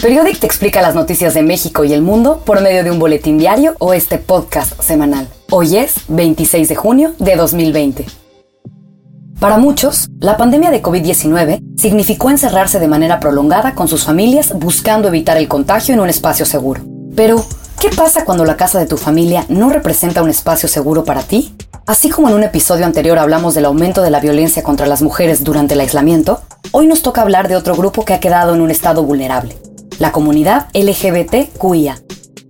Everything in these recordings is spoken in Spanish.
Periodic te explica las noticias de México y el mundo por medio de un boletín diario o este podcast semanal. Hoy es 26 de junio de 2020. Para muchos, la pandemia de COVID-19 significó encerrarse de manera prolongada con sus familias buscando evitar el contagio en un espacio seguro. Pero, ¿qué pasa cuando la casa de tu familia no representa un espacio seguro para ti? Así como en un episodio anterior hablamos del aumento de la violencia contra las mujeres durante el aislamiento, hoy nos toca hablar de otro grupo que ha quedado en un estado vulnerable, la comunidad LGBTQIA.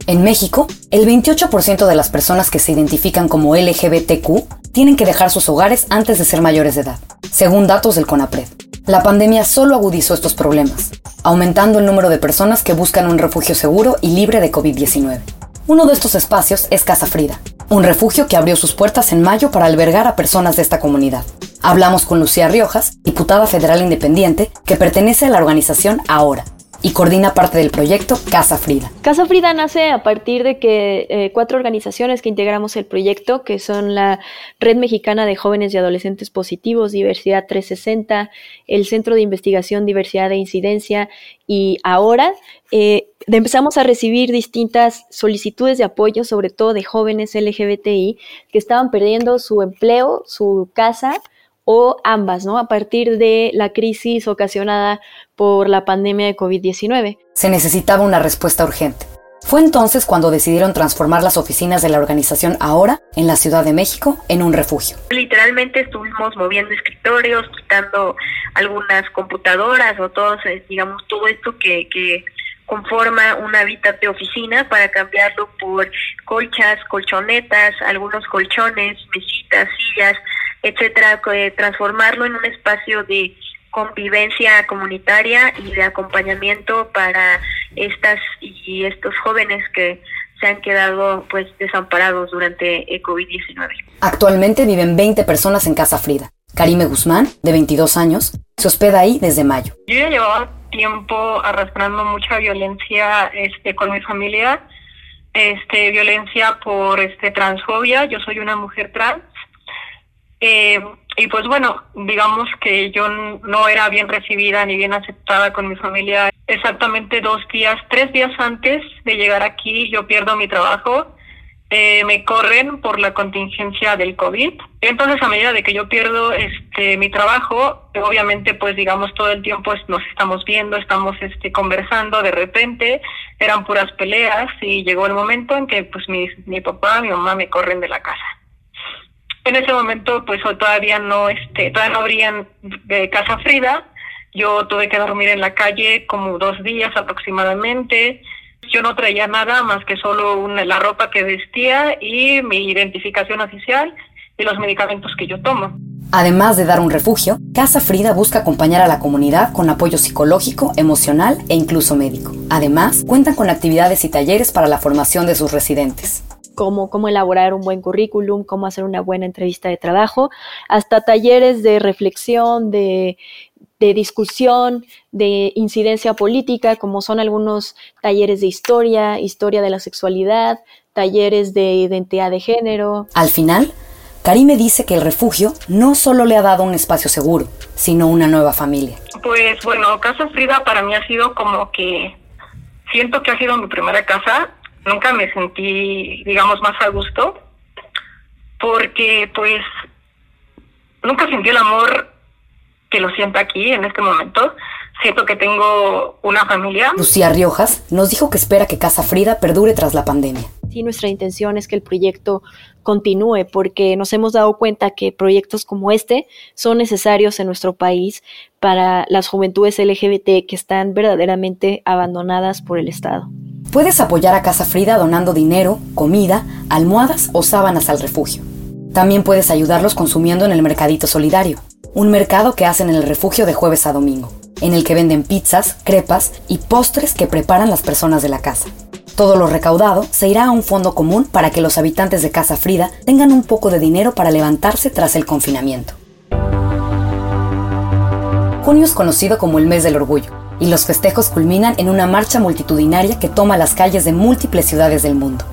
En México, el 28% de las personas que se identifican como LGBTQ tienen que dejar sus hogares antes de ser mayores de edad, según datos del CONAPRED. La pandemia solo agudizó estos problemas, aumentando el número de personas que buscan un refugio seguro y libre de COVID-19. Uno de estos espacios es Casa Frida, un refugio que abrió sus puertas en mayo para albergar a personas de esta comunidad. Hablamos con Lucía Riojas, diputada federal independiente, que pertenece a la organización Ahora, y coordina parte del proyecto Casa Frida. Casa Frida nace a partir de que eh, cuatro organizaciones que integramos el proyecto, que son la Red Mexicana de Jóvenes y Adolescentes Positivos, Diversidad 360, el Centro de Investigación Diversidad e Incidencia y ahora eh, empezamos a recibir distintas solicitudes de apoyo, sobre todo de jóvenes LGBTI que estaban perdiendo su empleo, su casa, o ambas, ¿no? A partir de la crisis ocasionada por la pandemia de COVID-19. Se necesitaba una respuesta urgente. Fue entonces cuando decidieron transformar las oficinas de la organización ahora en la Ciudad de México en un refugio. Literalmente estuvimos moviendo escritorios, quitando algunas computadoras o todos, eh, digamos, todo esto que, que conforma un hábitat de oficina para cambiarlo por colchas, colchonetas, algunos colchones, mesitas, sillas, etcétera, transformarlo en un espacio de convivencia comunitaria y de acompañamiento para estas y estos jóvenes que se han quedado pues desamparados durante el COVID-19. Actualmente viven 20 personas en Casa Frida. Karime Guzmán, de 22 años, se hospeda ahí desde mayo. Yo ya llevaba tiempo arrastrando mucha violencia este, con mi familia, este, violencia por este, transfobia. Yo soy una mujer trans eh, y pues bueno, digamos que yo no era bien recibida ni bien aceptada con mi familia. Exactamente dos días, tres días antes de llegar aquí, yo pierdo mi trabajo. Eh, me corren por la contingencia del COVID. Entonces, a medida de que yo pierdo este mi trabajo, obviamente, pues digamos todo el tiempo nos estamos viendo, estamos este conversando. De repente eran puras peleas y llegó el momento en que pues mi, mi papá, mi mamá me corren de la casa. En ese momento, pues todavía no, este, todavía no abrían de Casa Frida. Yo tuve que dormir en la calle como dos días aproximadamente. Yo no traía nada más que solo la ropa que vestía y mi identificación oficial y los medicamentos que yo tomo. Además de dar un refugio, Casa Frida busca acompañar a la comunidad con apoyo psicológico, emocional e incluso médico. Además, cuentan con actividades y talleres para la formación de sus residentes cómo, elaborar un buen currículum, cómo hacer una buena entrevista de trabajo, hasta talleres de reflexión, de, discusión, de incidencia política, como son algunos talleres de historia, historia de la sexualidad, talleres de identidad de género. Al final, Karime dice que el refugio no solo le ha dado un espacio seguro, sino una nueva familia. Pues bueno, Casa Frida para mí ha sido como que siento que ha sido mi primera casa nunca me sentí, digamos, más a gusto, porque pues nunca sentí el amor que lo siento aquí en este momento. Siento que tengo una familia. Lucía Riojas nos dijo que espera que Casa Frida perdure tras la pandemia. Sí, nuestra intención es que el proyecto continúe porque nos hemos dado cuenta que proyectos como este son necesarios en nuestro país para las juventudes LGBT que están verdaderamente abandonadas por el Estado. Puedes apoyar a Casa Frida donando dinero, comida, almohadas o sábanas al refugio. También puedes ayudarlos consumiendo en el Mercadito Solidario, un mercado que hacen en el refugio de jueves a domingo, en el que venden pizzas, crepas y postres que preparan las personas de la casa. Todo lo recaudado se irá a un fondo común para que los habitantes de Casa Frida tengan un poco de dinero para levantarse tras el confinamiento. Junio es conocido como el mes del orgullo, y los festejos culminan en una marcha multitudinaria que toma las calles de múltiples ciudades del mundo.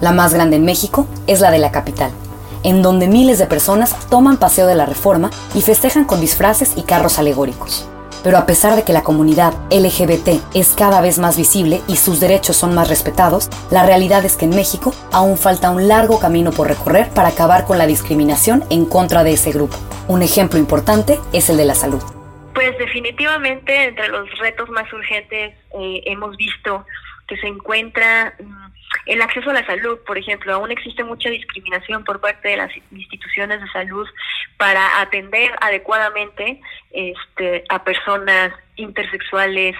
La más grande en México es la de la capital, en donde miles de personas toman paseo de la reforma y festejan con disfraces y carros alegóricos. Pero a pesar de que la comunidad LGBT es cada vez más visible y sus derechos son más respetados, la realidad es que en México aún falta un largo camino por recorrer para acabar con la discriminación en contra de ese grupo. Un ejemplo importante es el de la salud. Pues definitivamente entre los retos más urgentes eh, hemos visto que se encuentra mm, el acceso a la salud, por ejemplo, aún existe mucha discriminación por parte de las instituciones de salud para atender adecuadamente este, a personas intersexuales,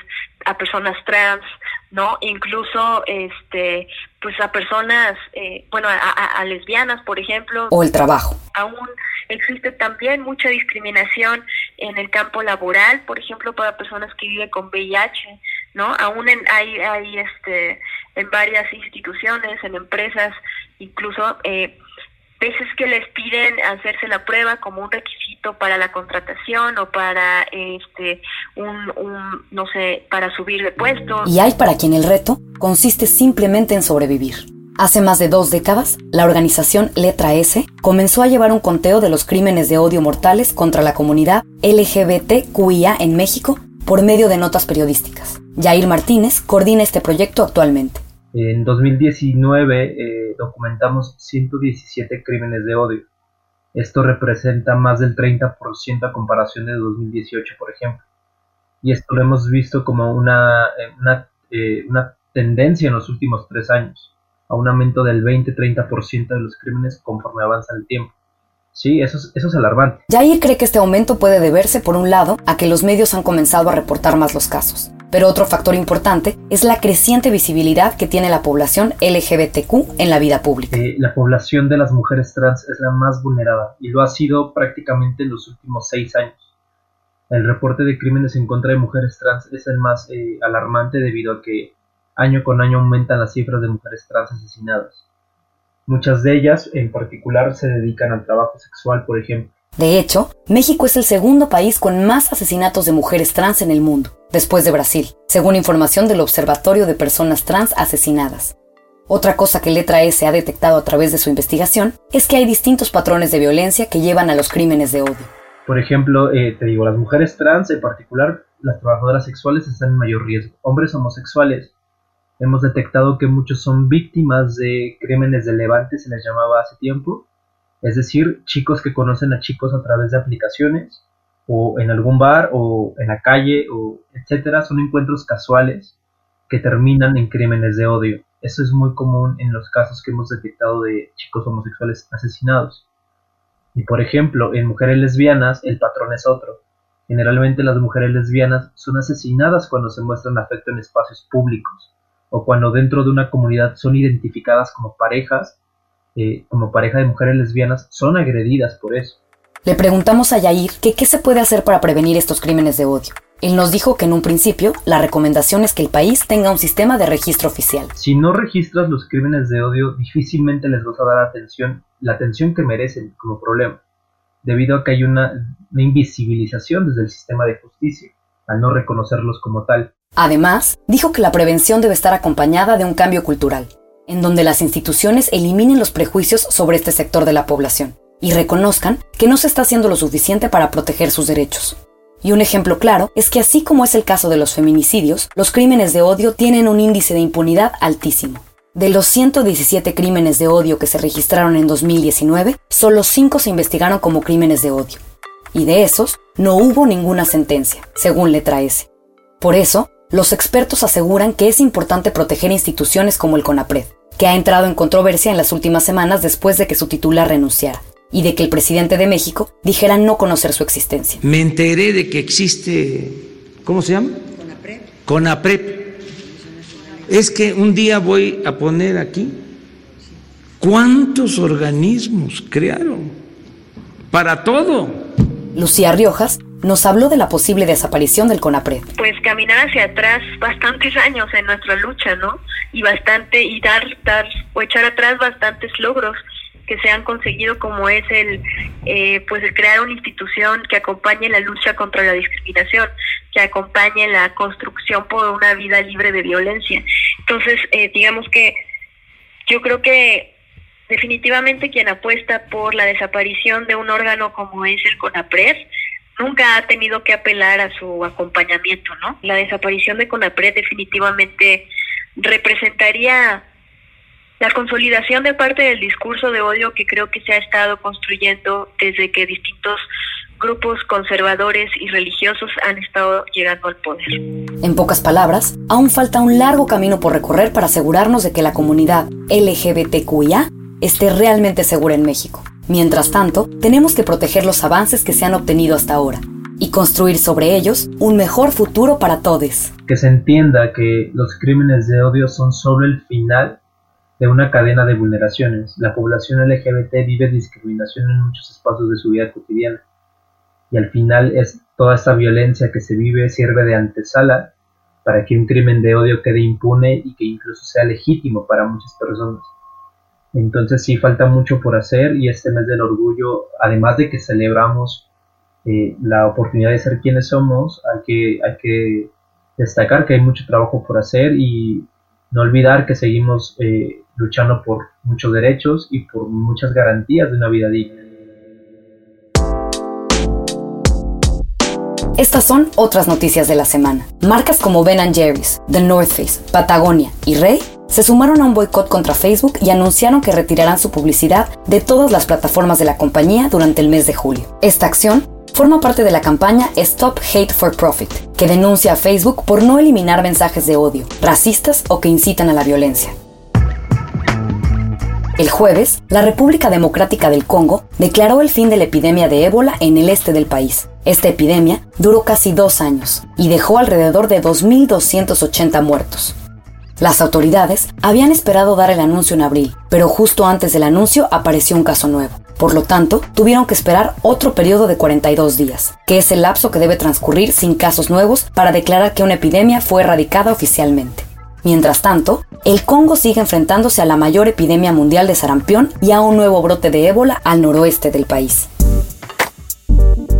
a personas trans, ¿no? Incluso, este, pues a personas, eh, bueno, a, lesbianas, por ejemplo. O el trabajo. Aún existe también mucha discriminación en el campo laboral, por ejemplo, para personas que viven con VIH, ¿no? Aún en, hay, hay este, en varias instituciones, en empresas, incluso eh, veces que les piden hacerse la prueba como un requisito para la contratación o para este un, no sé para subir de puesto y hay para quien el reto consiste simplemente en sobrevivir Hace más de dos décadas, la organización Letra S comenzó a llevar un conteo de los crímenes de odio mortales contra la comunidad LGBTQIA en México por medio de notas periodísticas. Jair Martínez coordina este proyecto actualmente. En 2019 eh, documentamos 117 crímenes de odio. Esto representa más del 30% a comparación de 2018, por ejemplo. Y esto lo hemos visto como una, eh, una, eh, una tendencia en los últimos tres años, a un aumento del 20-30% de los crímenes conforme avanza el tiempo. Sí, eso es, eso es alarmante. Jair cree que este aumento puede deberse, por un lado, a que los medios han comenzado a reportar más los casos. Pero otro factor importante es la creciente visibilidad que tiene la población LGBTQ en la vida pública. Eh, la población de las mujeres trans es la más vulnerada y lo ha sido prácticamente en los últimos seis años. El reporte de crímenes en contra de mujeres trans es el más eh, alarmante debido a que año con año aumentan las cifras de mujeres trans asesinadas. Muchas de ellas, en particular, se dedican al trabajo sexual, por ejemplo. De hecho, México es el segundo país con más asesinatos de mujeres trans en el mundo, después de Brasil, según información del Observatorio de Personas Trans Asesinadas. Otra cosa que Letra S ha detectado a través de su investigación es que hay distintos patrones de violencia que llevan a los crímenes de odio. Por ejemplo, eh, te digo, las mujeres trans, en particular las trabajadoras sexuales, están en mayor riesgo. Hombres homosexuales, hemos detectado que muchos son víctimas de crímenes de levante, se les llamaba hace tiempo, es decir, chicos que conocen a chicos a través de aplicaciones o en algún bar o en la calle o etcétera, son encuentros casuales que terminan en crímenes de odio. Eso es muy común en los casos que hemos detectado de chicos homosexuales asesinados. Y por ejemplo, en mujeres lesbianas el patrón es otro. Generalmente las mujeres lesbianas son asesinadas cuando se muestran afecto en espacios públicos o cuando dentro de una comunidad son identificadas como parejas eh, como pareja de mujeres lesbianas son agredidas por eso. Le preguntamos a Yair que qué se puede hacer para prevenir estos crímenes de odio. Él nos dijo que en un principio la recomendación es que el país tenga un sistema de registro oficial. Si no registras los crímenes de odio, difícilmente les vas a dar atención, la atención que merecen como problema, debido a que hay una, una invisibilización desde el sistema de justicia, al no reconocerlos como tal. Además, dijo que la prevención debe estar acompañada de un cambio cultural en donde las instituciones eliminen los prejuicios sobre este sector de la población y reconozcan que no se está haciendo lo suficiente para proteger sus derechos. Y un ejemplo claro es que así como es el caso de los feminicidios, los crímenes de odio tienen un índice de impunidad altísimo. De los 117 crímenes de odio que se registraron en 2019, solo 5 se investigaron como crímenes de odio. Y de esos, no hubo ninguna sentencia, según letra S. Por eso, los expertos aseguran que es importante proteger instituciones como el CONAPRED, que ha entrado en controversia en las últimas semanas después de que su titular renunciara y de que el presidente de México dijera no conocer su existencia. Me enteré de que existe, ¿cómo se llama? CONAPREP. CONAPREP. Es que un día voy a poner aquí cuántos organismos crearon para todo. Lucía Riojas nos habló de la posible desaparición del CONAPRED. Pues caminar hacia atrás bastantes años en nuestra lucha, ¿no? Y bastante, y dar, dar, o echar atrás bastantes logros que se han conseguido como es el eh, pues el crear una institución que acompañe la lucha contra la discriminación que acompañe la construcción por una vida libre de violencia entonces eh, digamos que yo creo que definitivamente quien apuesta por la desaparición de un órgano como es el CONAPRED nunca ha tenido que apelar a su acompañamiento, ¿no? La desaparición de CONAPRED definitivamente representaría la consolidación de parte del discurso de odio que creo que se ha estado construyendo desde que distintos grupos conservadores y religiosos han estado llegando al poder. En pocas palabras, aún falta un largo camino por recorrer para asegurarnos de que la comunidad LGBTQIA esté realmente segura en México. Mientras tanto, tenemos que proteger los avances que se han obtenido hasta ahora y construir sobre ellos un mejor futuro para todos. Que se entienda que los crímenes de odio son solo el final de una cadena de vulneraciones. La población LGBT vive discriminación en muchos espacios de su vida cotidiana y al final es toda esta violencia que se vive sirve de antesala para que un crimen de odio quede impune y que incluso sea legítimo para muchas personas. Entonces sí falta mucho por hacer y este mes del orgullo, además de que celebramos eh, la oportunidad de ser quienes somos, hay que, hay que destacar que hay mucho trabajo por hacer y no olvidar que seguimos eh, luchando por muchos derechos y por muchas garantías de una vida digna. Estas son otras noticias de la semana. Marcas como Ben Jerry's, The North Face, Patagonia y Rey se sumaron a un boicot contra Facebook y anunciaron que retirarán su publicidad de todas las plataformas de la compañía durante el mes de julio. Esta acción forma parte de la campaña Stop Hate for Profit, que denuncia a Facebook por no eliminar mensajes de odio, racistas o que incitan a la violencia. El jueves, la República Democrática del Congo declaró el fin de la epidemia de ébola en el este del país. Esta epidemia duró casi dos años y dejó alrededor de 2.280 muertos. Las autoridades habían esperado dar el anuncio en abril, pero justo antes del anuncio apareció un caso nuevo. Por lo tanto, tuvieron que esperar otro periodo de 42 días, que es el lapso que debe transcurrir sin casos nuevos para declarar que una epidemia fue erradicada oficialmente. Mientras tanto, el Congo sigue enfrentándose a la mayor epidemia mundial de sarampión y a un nuevo brote de ébola al noroeste del país.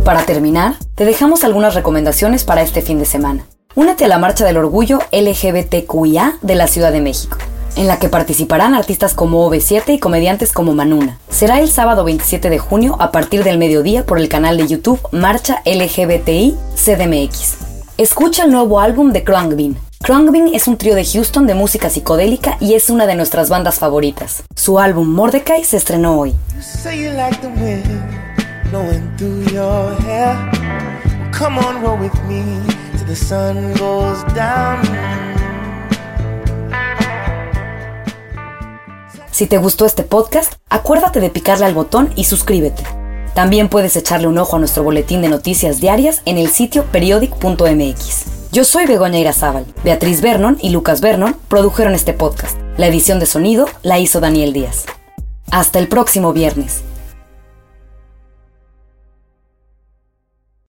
Para terminar, te dejamos algunas recomendaciones para este fin de semana. Únete a la Marcha del Orgullo LGBTQIA de la Ciudad de México, en la que participarán artistas como OV7 y comediantes como Manuna. Será el sábado 27 de junio a partir del mediodía por el canal de YouTube Marcha LGBTI CDMX. Escucha el nuevo álbum de Krungbin, Krungbin es un trío de Houston de música psicodélica y es una de nuestras bandas favoritas. Su álbum Mordecai se estrenó hoy. Si te gustó este podcast, acuérdate de picarle al botón y suscríbete. También puedes echarle un ojo a nuestro boletín de noticias diarias en el sitio periodic.mx. Yo soy Begoña Irazábal. Beatriz Vernon y Lucas Vernon produjeron este podcast. La edición de sonido la hizo Daniel Díaz. Hasta el próximo viernes.